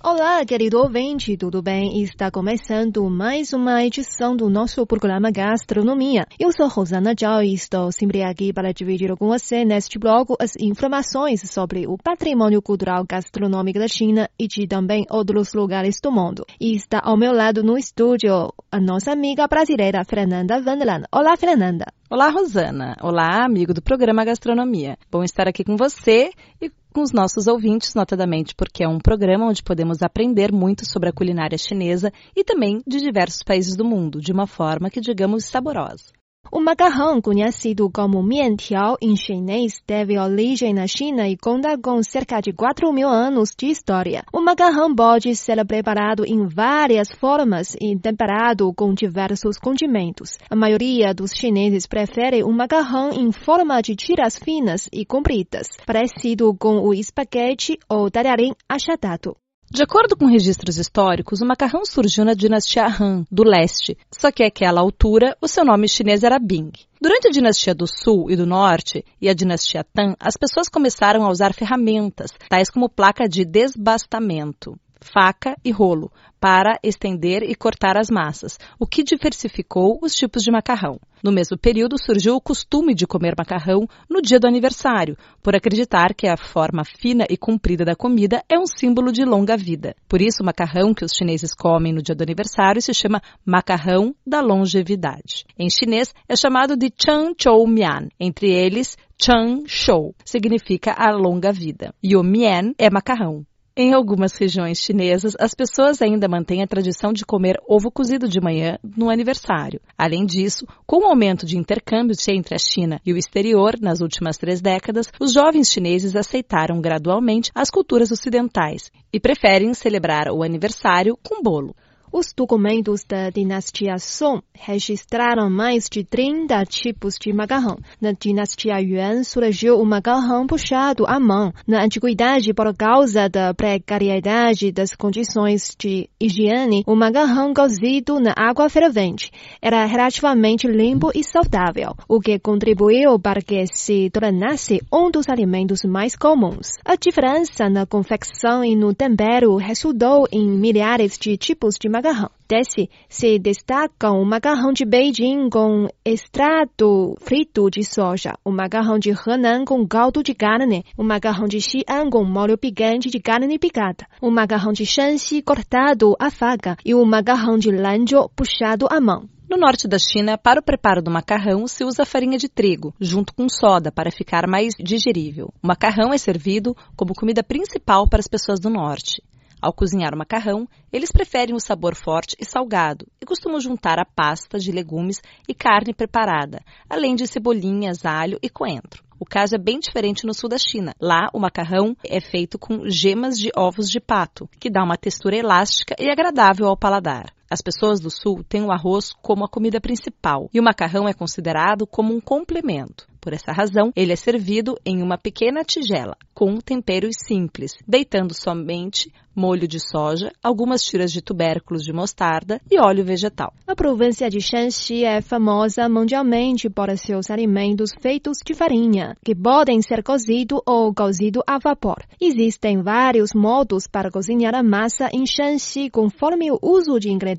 Olá, querido ouvinte, tudo bem? Está começando mais uma edição do nosso programa Gastronomia. Eu sou Rosana Zhao e estou sempre aqui para dividir com você neste blog as informações sobre o patrimônio cultural gastronômico da China e de também outros lugares do mundo. E está ao meu lado no estúdio a nossa amiga brasileira Fernanda Vanderland. Olá, Fernanda. Olá, Rosana. Olá, amigo do programa Gastronomia. Bom estar aqui com você e com os nossos ouvintes, notadamente porque é um programa onde podemos aprender muito sobre a culinária chinesa e também de diversos países do mundo, de uma forma que digamos saborosa. O macarrão, conhecido como miantiao em chinês, teve origem na China e conta com cerca de 4 mil anos de história. O macarrão pode ser preparado em várias formas e temperado com diversos condimentos. A maioria dos chineses prefere o macarrão em forma de tiras finas e compridas, parecido com o espaguete ou talharim achatado. De acordo com registros históricos, o macarrão surgiu na dinastia Han, do leste, só que àquela altura o seu nome chinês era Bing. Durante a dinastia do Sul e do Norte e a dinastia Tang, as pessoas começaram a usar ferramentas, tais como placa de desbastamento faca e rolo para estender e cortar as massas, o que diversificou os tipos de macarrão. No mesmo período surgiu o costume de comer macarrão no dia do aniversário, por acreditar que a forma fina e comprida da comida é um símbolo de longa vida. Por isso, o macarrão que os chineses comem no dia do aniversário se chama macarrão da longevidade. Em chinês é chamado de Chang Chou Mian, entre eles Chang Shou significa a longa vida, e o Mian é macarrão. Em algumas regiões chinesas, as pessoas ainda mantêm a tradição de comer ovo cozido de manhã no aniversário. Além disso, com o aumento de intercâmbios entre a China e o exterior nas últimas três décadas, os jovens chineses aceitaram gradualmente as culturas ocidentais e preferem celebrar o aniversário com bolo. Os documentos da dinastia Song registraram mais de 30 tipos de macarrão. Na dinastia Yuan surgiu o macarrão puxado à mão. Na antiguidade, por causa da precariedade das condições de higiene, o macarrão cozido na água fervente era relativamente limpo e saudável, o que contribuiu para que se tornasse um dos alimentos mais comuns. A diferença na confecção e no tempero resultou em milhares de tipos de macarrão macarrão. Desse se destacam o macarrão de Beijing com extrato frito de soja, o macarrão de Henan com caldo de carne, o macarrão de Xi'an com molho picante de carne picada, o macarrão de Shanxi cortado à faca e o macarrão de Lanzhou puxado à mão. No norte da China, para o preparo do macarrão, se usa farinha de trigo, junto com soda, para ficar mais digerível. O macarrão é servido como comida principal para as pessoas do norte. Ao cozinhar o macarrão, eles preferem o sabor forte e salgado e costumam juntar a pasta de legumes e carne preparada, além de cebolinhas, alho e coentro. O caso é bem diferente no sul da China. Lá, o macarrão é feito com gemas de ovos de pato, que dá uma textura elástica e agradável ao paladar. As pessoas do sul têm o arroz como a comida principal e o macarrão é considerado como um complemento. Por essa razão, ele é servido em uma pequena tigela, com temperos simples, deitando somente molho de soja, algumas tiras de tubérculos de mostarda e óleo vegetal. A província de Shanxi é famosa mundialmente por seus alimentos feitos de farinha, que podem ser cozido ou cozido a vapor. Existem vários modos para cozinhar a massa em Shanxi conforme o uso de ingredientes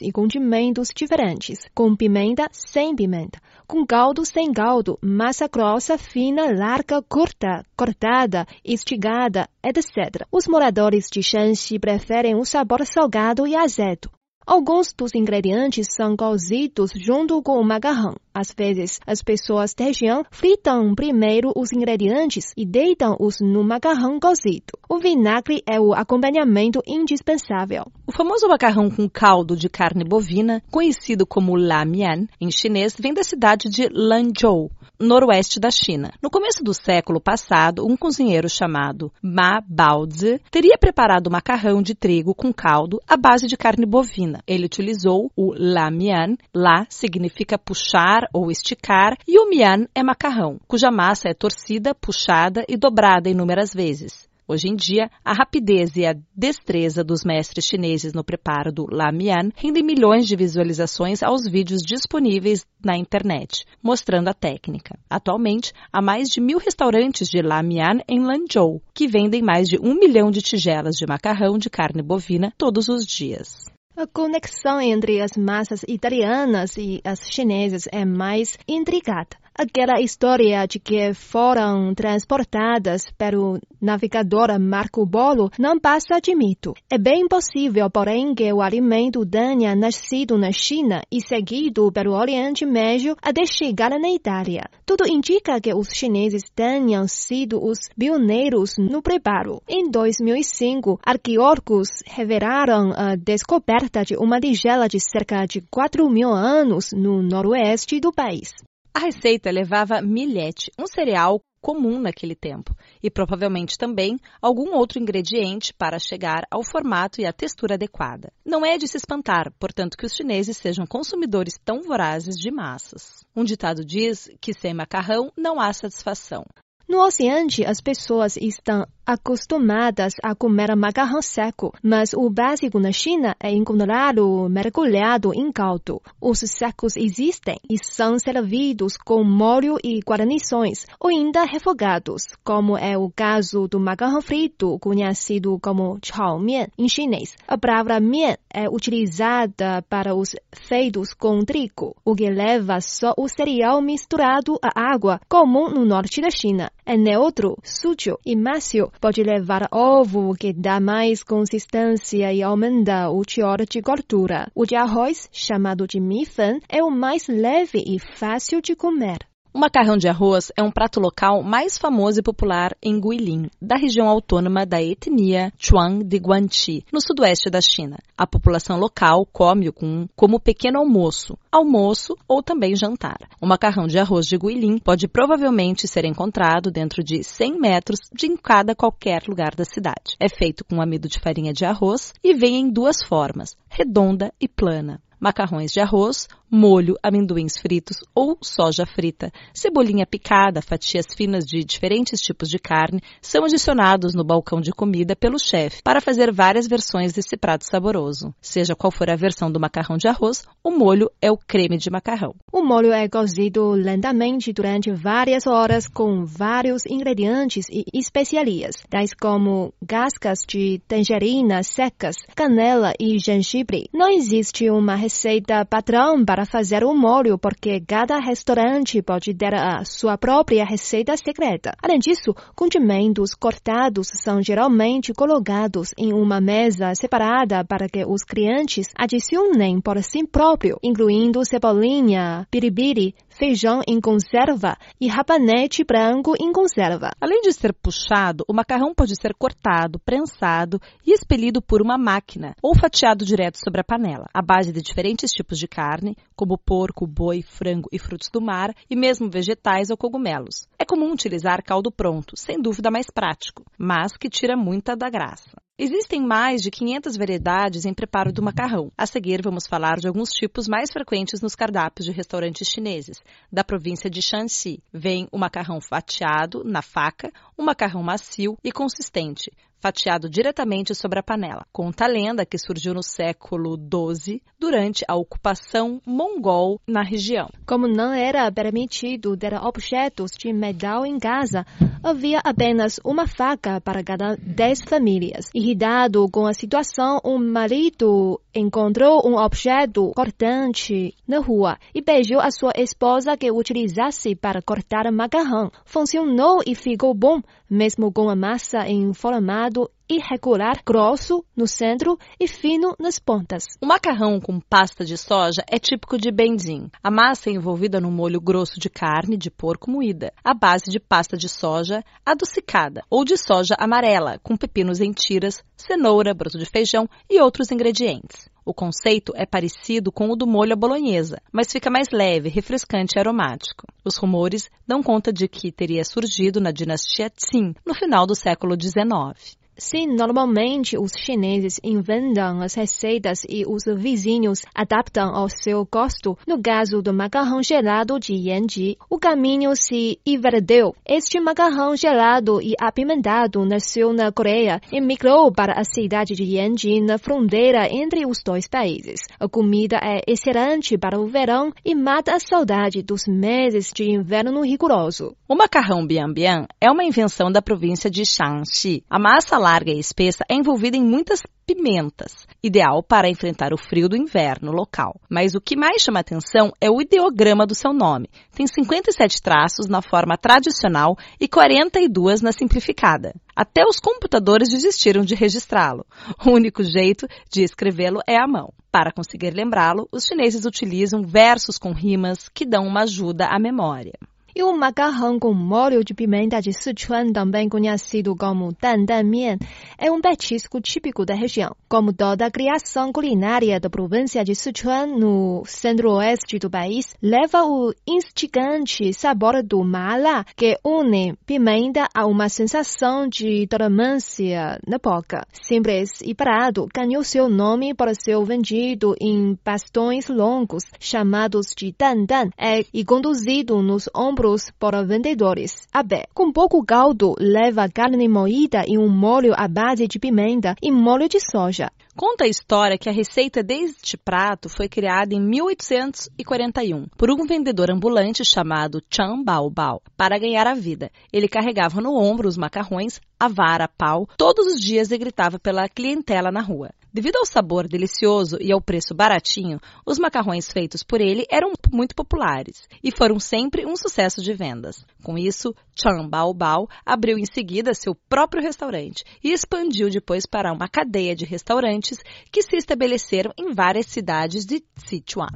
e condimentos diferentes, com pimenta, sem pimenta, com caldo, sem caldo, massa grossa, fina, larga, curta, cortada, estigada, etc. Os moradores de Shanxi preferem o sabor salgado e azedo. Alguns dos ingredientes são cozidos junto com o macarrão. Às vezes, as pessoas da região fritam primeiro os ingredientes e deitam-os no macarrão cozido. O vinagre é o acompanhamento indispensável. O famoso macarrão com caldo de carne bovina, conhecido como la mian em chinês, vem da cidade de Lanzhou, noroeste da China. No começo do século passado, um cozinheiro chamado Ma Baozi teria preparado macarrão de trigo com caldo à base de carne bovina. Ele utilizou o la mian, la significa puxar ou esticar, e o mian é macarrão, cuja massa é torcida, puxada e dobrada inúmeras vezes. Hoje em dia, a rapidez e a destreza dos mestres chineses no preparo do La Mian rendem milhões de visualizações aos vídeos disponíveis na internet, mostrando a técnica. Atualmente, há mais de mil restaurantes de La Mian em Lanzhou, que vendem mais de um milhão de tigelas de macarrão de carne bovina todos os dias. A conexão entre as massas italianas e as chinesas é mais intricada aquela história de que foram transportadas pelo navegador Marco Polo não passa de mito. É bem possível, porém, que o alimento tenha nascido na China e seguido pelo Oriente Médio até chegar na Itália. Tudo indica que os chineses tenham sido os pioneiros no preparo. Em 2005, arqueólogos revelaram a descoberta de uma tigela de cerca de 4 mil anos no noroeste do país. A receita levava milhete, um cereal comum naquele tempo, e provavelmente também algum outro ingrediente para chegar ao formato e à textura adequada. Não é de se espantar, portanto, que os chineses sejam consumidores tão vorazes de massas. Um ditado diz que sem macarrão não há satisfação. No Ocidente, as pessoas estão acostumadas a comer macarrão seco, mas o básico na China é encontrá-lo mergulhado em caldo. Os secos existem e são servidos com molho e guarnições, ou ainda refogados, como é o caso do macarrão frito, conhecido como mian em chinês. A palavra mian é utilizada para os feitos com trigo, o que leva só o cereal misturado à água, comum no norte da China. É neutro, sujo e macio pode levar ovo, que dá mais consistência e aumenta o teor de gordura. O de arroz, chamado de mifan, é o mais leve e fácil de comer. O macarrão de arroz é um prato local mais famoso e popular em Guilin, da região autônoma da etnia Chuang de Guangxi, no sudoeste da China. A população local come-o com, como pequeno almoço, almoço ou também jantar. O macarrão de arroz de Guilin pode provavelmente ser encontrado dentro de 100 metros de em cada qualquer lugar da cidade. É feito com amido de farinha de arroz e vem em duas formas, redonda e plana macarrões de arroz, molho, amendoins fritos ou soja frita, cebolinha picada, fatias finas de diferentes tipos de carne são adicionados no balcão de comida pelo chefe para fazer várias versões desse prato saboroso. Seja qual for a versão do macarrão de arroz, o molho é o creme de macarrão. O molho é cozido lentamente durante várias horas com vários ingredientes e especiarias, tais como cascas de tangerina secas, canela e gengibre. Não existe uma receita padrão para fazer o molho, porque cada restaurante pode ter a sua própria receita secreta. Além disso, condimentos cortados são geralmente colocados em uma mesa separada para que os clientes adicionem por si próprio, incluindo cebolinha, piribiri, feijão em conserva e rabanete branco em conserva. Além de ser puxado, o macarrão pode ser cortado, prensado e expelido por uma máquina ou fatiado direto sobre a panela, à base de diferentes tipos de carne, como porco, boi, frango e frutos do mar, e mesmo vegetais ou cogumelos. É comum utilizar caldo pronto, sem dúvida mais prático, mas que tira muita da graça. Existem mais de 500 variedades em preparo do macarrão. A seguir, vamos falar de alguns tipos mais frequentes nos cardápios de restaurantes chineses. Da província de Shanxi, vem o macarrão fatiado na faca, um macarrão macio e consistente, fatiado diretamente sobre a panela. Conta a lenda que surgiu no século XII durante a ocupação mongol na região. Como não era permitido ter objetos de metal em casa, havia apenas uma faca para cada dez famílias. Irritado com a situação, o marido encontrou um objeto cortante na rua e pediu à sua esposa que utilizasse para cortar macarrão. Funcionou e ficou bom, mesmo com a massa em formato irregular, grosso no centro e fino nas pontas. O macarrão com pasta de soja é típico de Benzin. A massa é envolvida num molho grosso de carne de porco moída, à base de pasta de soja adocicada ou de soja amarela, com pepinos em tiras, cenoura, broto de feijão e outros ingredientes. O conceito é parecido com o do molho à bolonhesa, mas fica mais leve, refrescante e aromático. Os rumores dão conta de que teria surgido na dinastia Qin, no final do século XIX. Sim, normalmente os chineses inventam as receitas e os vizinhos adaptam ao seu gosto. No caso do macarrão gelado de Yanji, o caminho se inverteu. Este macarrão gelado e apimentado nasceu na Coreia e migrou para a cidade de Yanji, na fronteira entre os dois países. A comida é excelente para o verão e mata a saudade dos meses de inverno rigoroso. O macarrão bian bian é uma invenção da província de Shanxi. A massa larga e espessa é envolvida em muitas pimentas, ideal para enfrentar o frio do inverno local. Mas o que mais chama atenção é o ideograma do seu nome. Tem 57 traços na forma tradicional e 42 na simplificada. Até os computadores desistiram de registrá-lo. O único jeito de escrevê-lo é a mão. Para conseguir lembrá-lo, os chineses utilizam versos com rimas que dão uma ajuda à memória. E o macarrão com molho de pimenta de Sichuan, também conhecido como dan dan mian, é um petisco típico da região. Como toda a criação culinária da província de Sichuan, no centro-oeste do país, leva o instigante sabor do mala, que une pimenta a uma sensação de dormância na boca. Simples e parado, ganhou seu nome por ser vendido em bastões longos, chamados de dan dan, e conduzido nos ombros ombros para vendedores. A B. Com pouco caldo, leva carne moída e um molho à base de pimenta e molho de soja. Conta a história que a receita deste prato foi criada em 1841 por um vendedor ambulante chamado Chan Bao Bao para ganhar a vida. Ele carregava no ombro os macarrões, a vara, pau, todos os dias e gritava pela clientela na rua. Devido ao sabor delicioso e ao preço baratinho, os macarrões feitos por ele eram muito populares e foram sempre um sucesso de vendas. Com isso, Chan Bao Bao abriu em seguida seu próprio restaurante e expandiu depois para uma cadeia de restaurantes que se estabeleceram em várias cidades de Sichuan.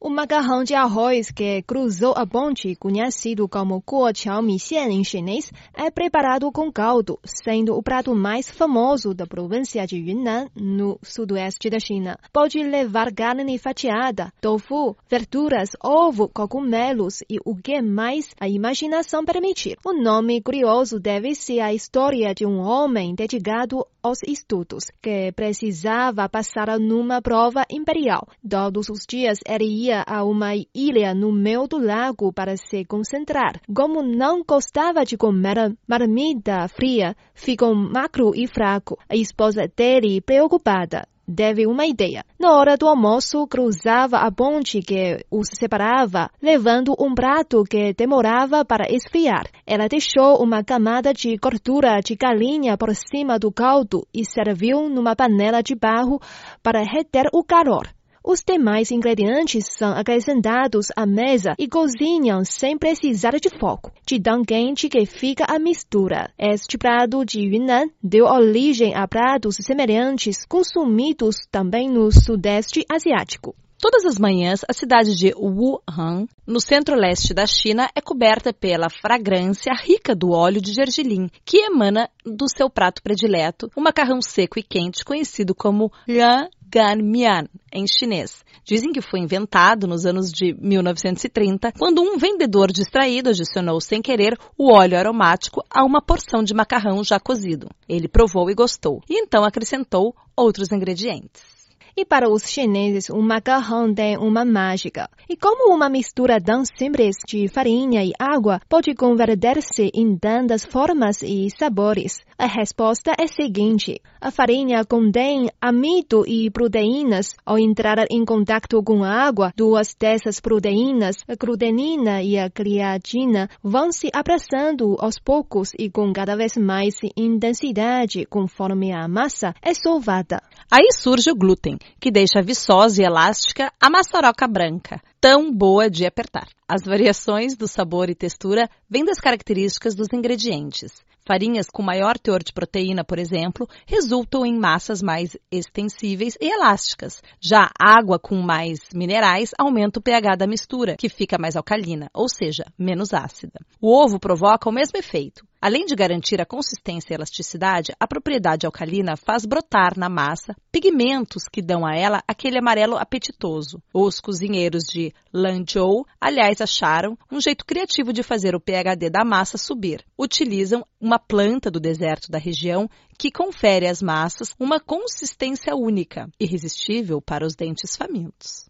O macarrão de arroz que cruzou a ponte, conhecido como Guoqiao Mixian em chinês, é preparado com caldo, sendo o prato mais famoso da província de Yunnan, no sudoeste da China. Pode levar carne fatiada, tofu, verduras, ovo, cogumelos e o que mais a imaginação permitir. O nome curioso deve-se à história de um homem dedicado aos estudos, que precisava passar numa prova imperial. Todos os dias ele ia a uma ilha no meio do lago para se concentrar. Como não gostava de comer marmita fria, ficou magro e fraco. A esposa dele, preocupada, teve uma ideia. Na hora do almoço, cruzava a ponte que os separava, levando um prato que demorava para esfriar. Ela deixou uma camada de gordura de galinha por cima do caldo e serviu numa panela de barro para reter o calor. Os demais ingredientes são acrescentados à mesa e cozinham sem precisar de fogo, de tão quente que fica a mistura. Este prato de Yunnan deu origem a pratos semelhantes consumidos também no Sudeste Asiático. Todas as manhãs, a cidade de Wuhan, no centro-leste da China, é coberta pela fragrância rica do óleo de gergelim, que emana do seu prato predileto, o macarrão seco e quente conhecido como Lian Ganmian, em chinês. Dizem que foi inventado nos anos de 1930, quando um vendedor distraído adicionou sem querer o óleo aromático a uma porção de macarrão já cozido. Ele provou e gostou, e então acrescentou outros ingredientes. E para os chineses, o macarrão tem uma mágica. E como uma mistura tão simples de farinha e água pode converter-se em tantas formas e sabores? A resposta é a seguinte: a farinha contém amido e proteínas. Ao entrar em contato com a água, duas dessas proteínas, a glutenina e a creatina, vão se abraçando aos poucos e com cada vez mais intensidade conforme a massa é sovada. Aí surge o glúten, que deixa viçosa e elástica a maçaroca branca, tão boa de apertar. As variações do sabor e textura vêm das características dos ingredientes. Farinhas com maior teor de proteína, por exemplo, resultam em massas mais extensíveis e elásticas. Já água com mais minerais aumenta o pH da mistura, que fica mais alcalina, ou seja, menos ácida. O ovo provoca o mesmo efeito. Além de garantir a consistência e elasticidade, a propriedade alcalina faz brotar na massa pigmentos que dão a ela aquele amarelo apetitoso. Os cozinheiros de Lanzhou, aliás, acharam um jeito criativo de fazer o pHD da massa subir. Utilizam uma planta do deserto da região que confere às massas uma consistência única, irresistível para os dentes famintos.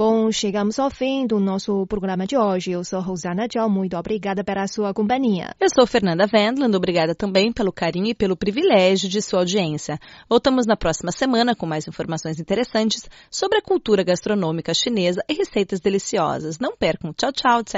Bom, chegamos ao fim do nosso programa de hoje. Eu sou Rosana Tchau, muito obrigada pela sua companhia. Eu sou Fernanda Wendland, obrigada também pelo carinho e pelo privilégio de sua audiência. Voltamos na próxima semana com mais informações interessantes sobre a cultura gastronômica chinesa e receitas deliciosas. Não percam. Tchau, tchau, de